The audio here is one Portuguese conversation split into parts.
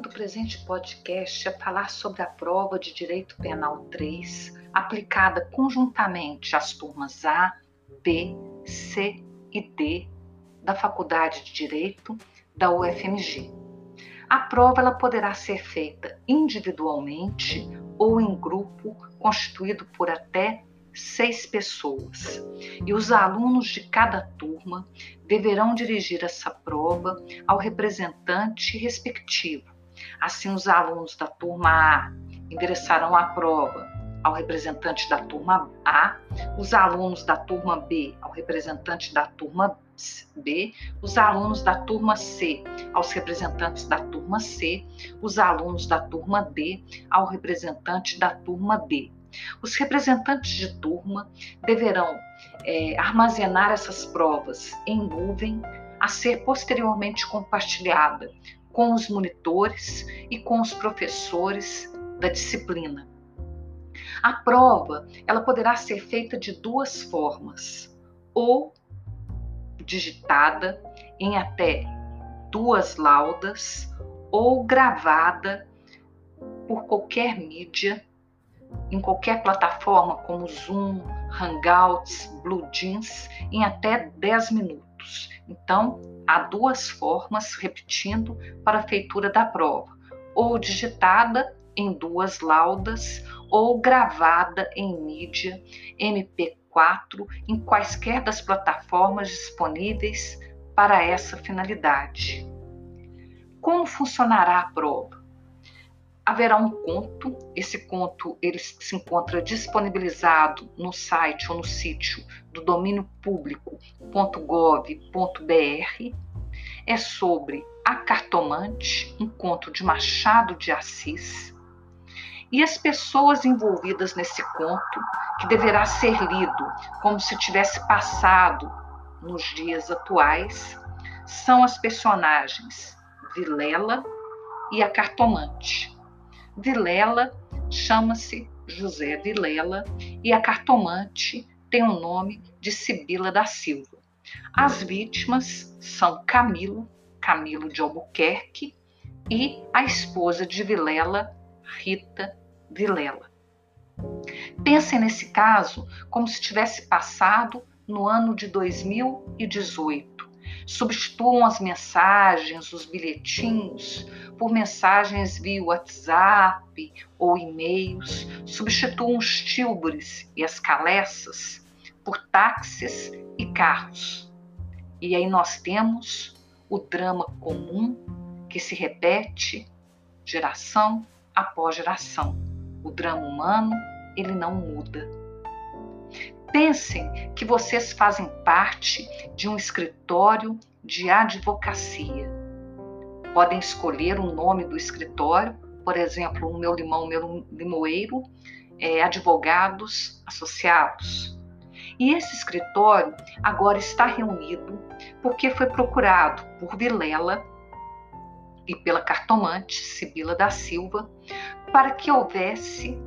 do presente podcast é falar sobre a prova de Direito Penal 3, aplicada conjuntamente às turmas A, B, C e D da Faculdade de Direito da UFMG. A prova ela poderá ser feita individualmente ou em grupo constituído por até seis pessoas. E os alunos de cada turma deverão dirigir essa prova ao representante respectivo. Assim, os alunos da turma A endereçarão a prova ao representante da turma A, os alunos da turma B ao representante da turma B, os alunos da turma C aos representantes da turma C, os alunos da turma D ao representante da turma D. Os representantes de turma deverão é, armazenar essas provas em nuvem a ser posteriormente compartilhada com os monitores e com os professores da disciplina. A prova ela poderá ser feita de duas formas, ou digitada em até duas laudas ou gravada por qualquer mídia em qualquer plataforma como Zoom, Hangouts, Blue Jeans em até 10 minutos. Então, há duas formas, repetindo, para a feitura da prova: ou digitada em duas laudas ou gravada em mídia MP4 em quaisquer das plataformas disponíveis para essa finalidade. Como funcionará a prova? Haverá um conto. Esse conto ele se encontra disponibilizado no site ou no sítio do domínio público.gov.br. É sobre A Cartomante, um conto de Machado de Assis. E as pessoas envolvidas nesse conto, que deverá ser lido como se tivesse passado nos dias atuais, são as personagens Vilela e a Cartomante. Vilela chama-se José Vilela e a cartomante tem o nome de Sibila da Silva. As vítimas são Camilo, Camilo de Albuquerque, e a esposa de Vilela, Rita Vilela. Pensem nesse caso como se tivesse passado no ano de 2018 substituam as mensagens, os bilhetinhos, por mensagens via WhatsApp ou e-mails, substituam os tilbres e as caleças por táxis e carros. E aí nós temos o drama comum que se repete geração após geração. O drama humano, ele não muda. Pensem que vocês fazem parte de um escritório de advocacia. Podem escolher o nome do escritório, por exemplo, o meu limão, o meu limoeiro, é, advogados associados. E esse escritório agora está reunido porque foi procurado por Vilela e pela cartomante Sibila da Silva para que houvesse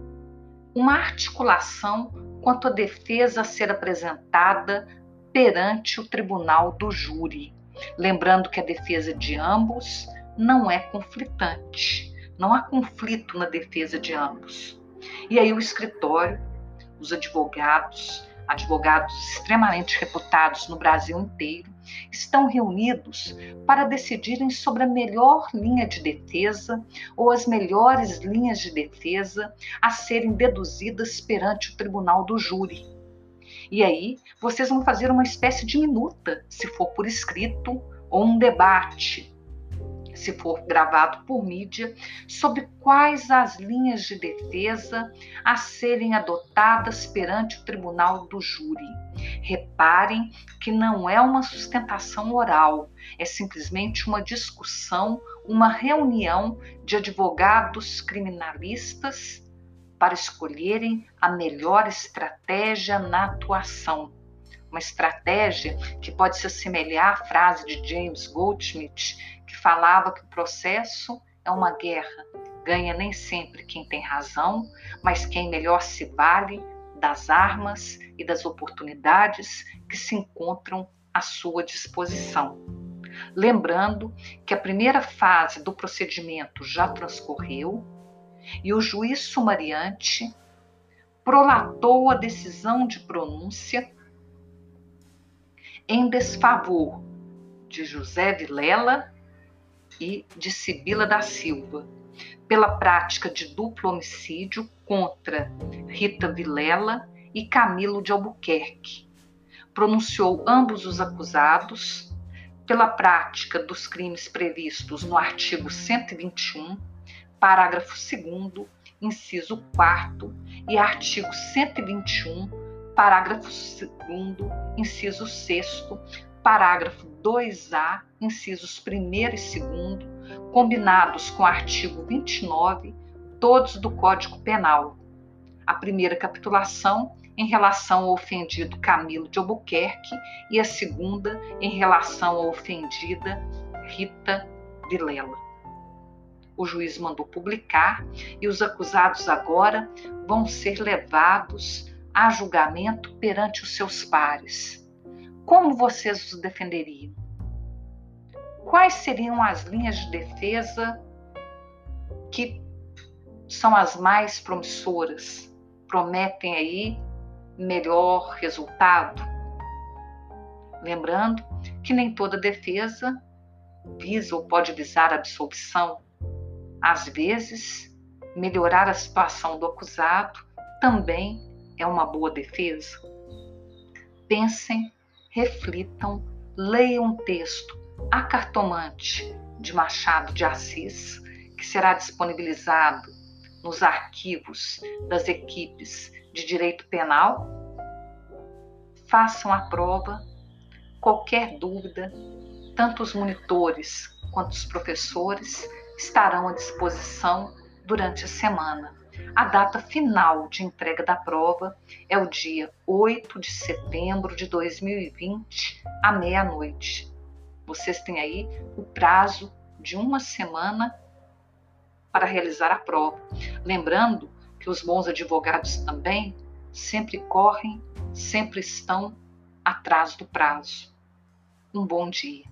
uma articulação quanto à defesa a ser apresentada perante o tribunal do júri. Lembrando que a defesa de ambos não é conflitante, não há conflito na defesa de ambos. E aí o escritório, os advogados, advogados extremamente reputados no Brasil inteiro, estão reunidos para decidirem sobre a melhor linha de defesa ou as melhores linhas de defesa a serem deduzidas perante o tribunal do júri. E aí, vocês vão fazer uma espécie de minuta, se for por escrito, ou um debate se for gravado por mídia, sobre quais as linhas de defesa a serem adotadas perante o tribunal do júri. Reparem que não é uma sustentação oral, é simplesmente uma discussão, uma reunião de advogados criminalistas para escolherem a melhor estratégia na atuação uma estratégia que pode se assemelhar à frase de James Goldschmidt, que falava que o processo é uma guerra. Ganha nem sempre quem tem razão, mas quem melhor se vale das armas e das oportunidades que se encontram à sua disposição. Lembrando que a primeira fase do procedimento já transcorreu e o juiz sumariante prolatou a decisão de pronúncia em desfavor de José Vilela e de Sibila da Silva, pela prática de duplo homicídio contra Rita Vilela e Camilo de Albuquerque. Pronunciou ambos os acusados pela prática dos crimes previstos no artigo 121, parágrafo 2 inciso 4 e artigo 121, parágrafo 2 inciso 6 parágrafo 2A, incisos 1 e 2, combinados com o artigo 29, todos do Código Penal. A primeira capitulação em relação ao ofendido Camilo de Albuquerque e a segunda em relação à ofendida Rita Vilela. O juiz mandou publicar e os acusados agora vão ser levados a julgamento perante os seus pares como vocês os defenderiam? Quais seriam as linhas de defesa que são as mais promissoras? Prometem aí melhor resultado? Lembrando que nem toda defesa visa ou pode visar a absolvição. Às vezes, melhorar a situação do acusado também é uma boa defesa. Pensem reflitam, leiam um texto A Cartomante de Machado de Assis, que será disponibilizado nos arquivos das equipes de direito penal. Façam a prova. Qualquer dúvida, tanto os monitores quanto os professores estarão à disposição durante a semana. A data final de entrega da prova é o dia 8 de setembro de 2020, à meia-noite. Vocês têm aí o prazo de uma semana para realizar a prova. Lembrando que os bons advogados também sempre correm, sempre estão atrás do prazo. Um bom dia.